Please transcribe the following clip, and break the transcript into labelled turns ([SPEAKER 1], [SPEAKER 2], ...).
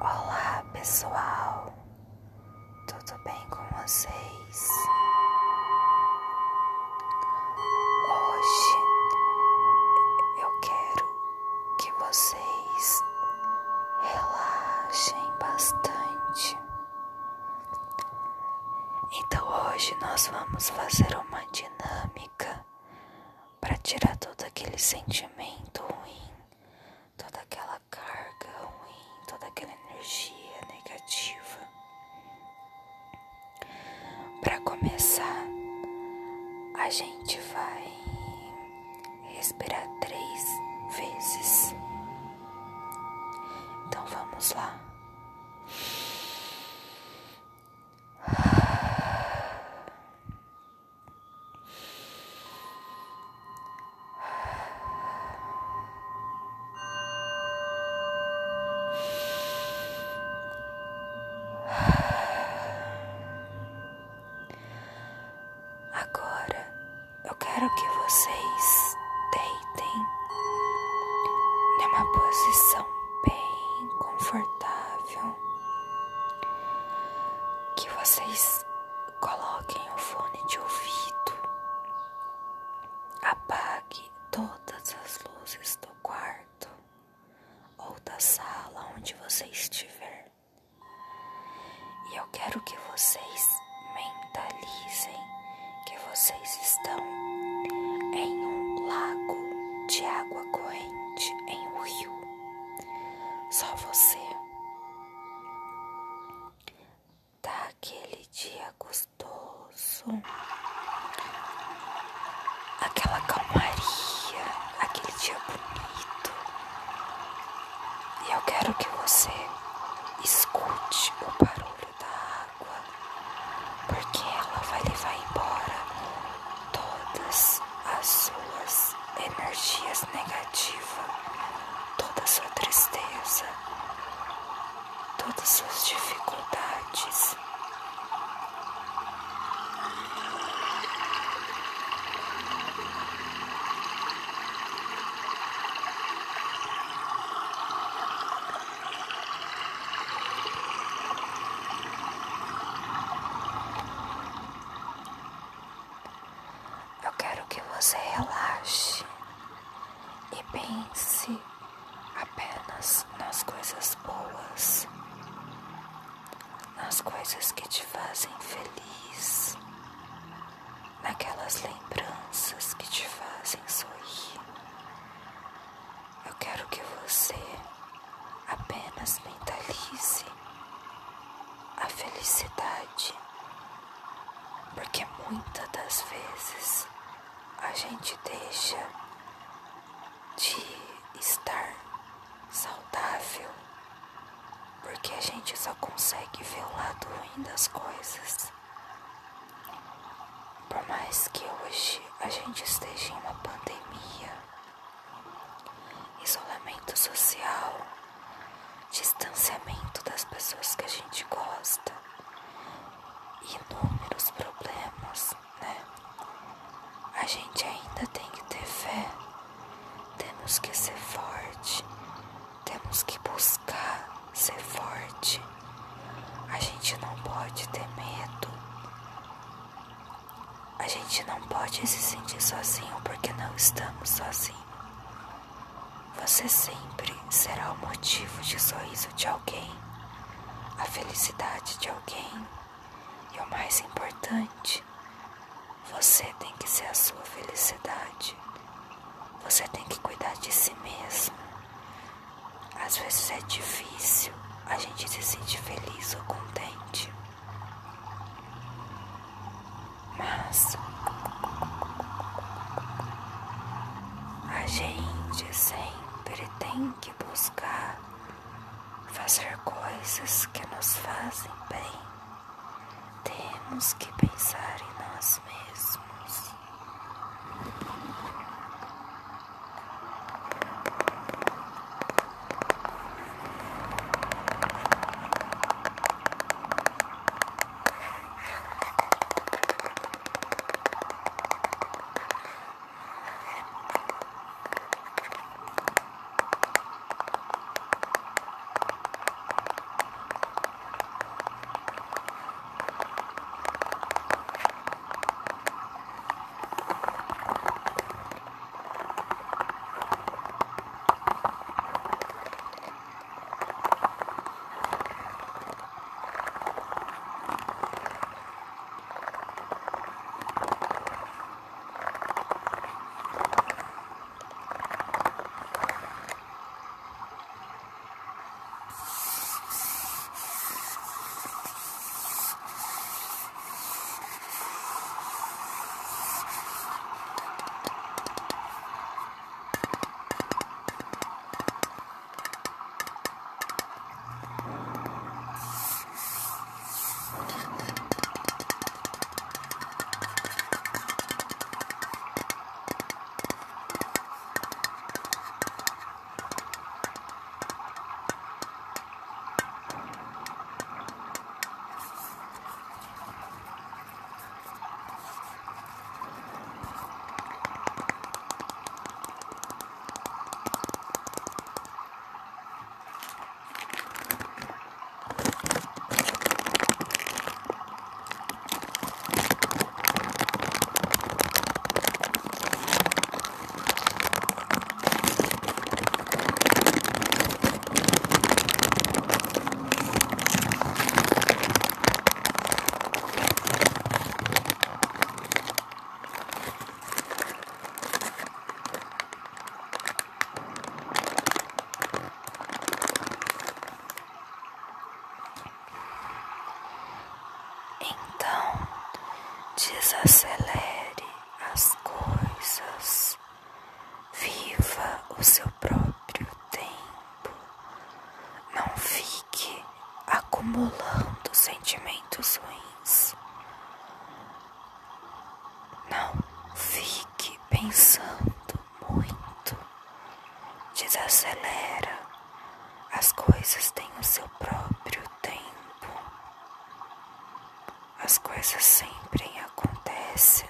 [SPEAKER 1] Olá pessoal, tudo bem com vocês? Hoje eu quero que vocês relaxem bastante. Então hoje nós vamos fazer uma dinâmica para tirar todo aquele sentimento começar, a gente vai respirar três vezes. Então vamos lá. Quero que vocês deitem numa posição bem confortável. Que vocês coloquem o fone de ouvido, apague todas as luzes do quarto ou da sala onde você estiver. E eu quero que vocês mentalizem que vocês estão Só você. Tá aquele dia gostoso, aquela calmaria, aquele dia bonito. E eu quero que você escute o barulho da água, porque ela vai levar embora todas as suas energias negativas, tristeza, todas as suas dificuldades. Eu quero que você relaxe e pense apenas nas coisas boas, nas coisas que te fazem feliz, naquelas lembranças que te fazem sorrir. Eu quero que você. Apenas mentalize a felicidade. Porque muitas das vezes a gente deixa de estar saudável. Porque a gente só consegue ver o lado ruim das coisas. Por mais que hoje a gente distanciamento das pessoas que a gente gosta, inúmeros problemas, né? A gente ainda tem que ter fé, temos que ser forte, temos que buscar ser forte. A gente não pode ter medo. A gente não pode se sentir sozinho porque não estamos sozinhos. Você sempre será o motivo de sorriso de alguém, a felicidade de alguém. E o mais importante, você tem que ser a sua felicidade. Você tem que cuidar de si mesmo. Às vezes é difícil a gente se sentir feliz ou contente. Mas a gente sempre tem que buscar fazer coisas que nos fazem bem. Temos que pensar Desacelere as coisas. Viva o seu próprio tempo. Não fique acumulando sentimentos ruins. Não fique pensando muito. Desacelera. As coisas têm o seu próprio tempo. As coisas sempre lives.